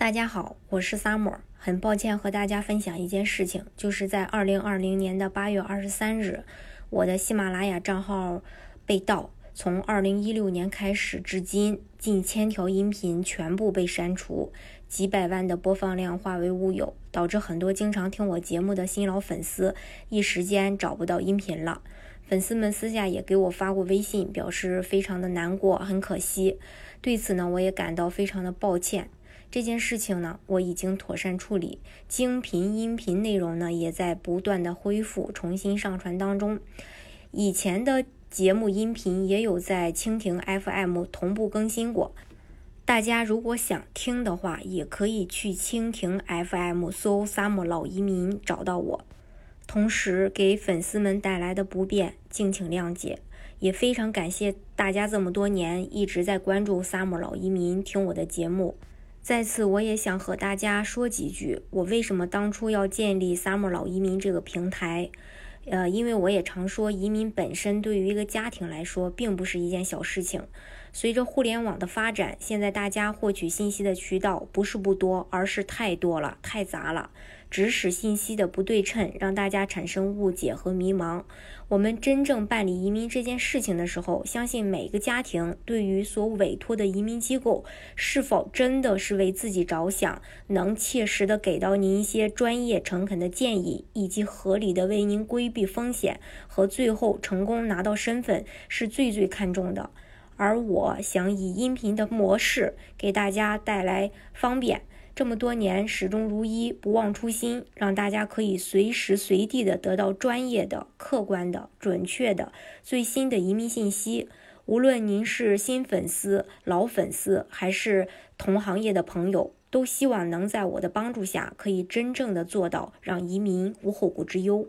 大家好，我是 Summer，很抱歉和大家分享一件事情，就是在二零二零年的八月二十三日，我的喜马拉雅账号被盗，从二零一六年开始至今，近千条音频全部被删除，几百万的播放量化为乌有，导致很多经常听我节目的新老粉丝一时间找不到音频了。粉丝们私下也给我发过微信，表示非常的难过，很可惜。对此呢，我也感到非常的抱歉。这件事情呢，我已经妥善处理，精频音频内容呢也在不断的恢复、重新上传当中。以前的节目音频也有在蜻蜓 FM 同步更新过，大家如果想听的话，也可以去蜻蜓 FM 搜 “Sam 老移民”找到我。同时，给粉丝们带来的不便，敬请谅解。也非常感谢大家这么多年一直在关注 “Sam 老移民”，听我的节目。在此，我也想和大家说几句，我为什么当初要建立 Summer 老移民这个平台。呃，因为我也常说，移民本身对于一个家庭来说，并不是一件小事情。随着互联网的发展，现在大家获取信息的渠道不是不多，而是太多了，太杂了。指使信息的不对称，让大家产生误解和迷茫。我们真正办理移民这件事情的时候，相信每个家庭对于所委托的移民机构是否真的是为自己着想，能切实的给到您一些专业诚恳的建议，以及合理的为您规避风险和最后成功拿到身份，是最最看重的。而我想以音频的模式给大家带来方便。这么多年始终如一，不忘初心，让大家可以随时随地的得到专业的、客观的、准确的、最新的移民信息。无论您是新粉丝、老粉丝，还是同行业的朋友，都希望能在我的帮助下，可以真正的做到让移民无后顾之忧。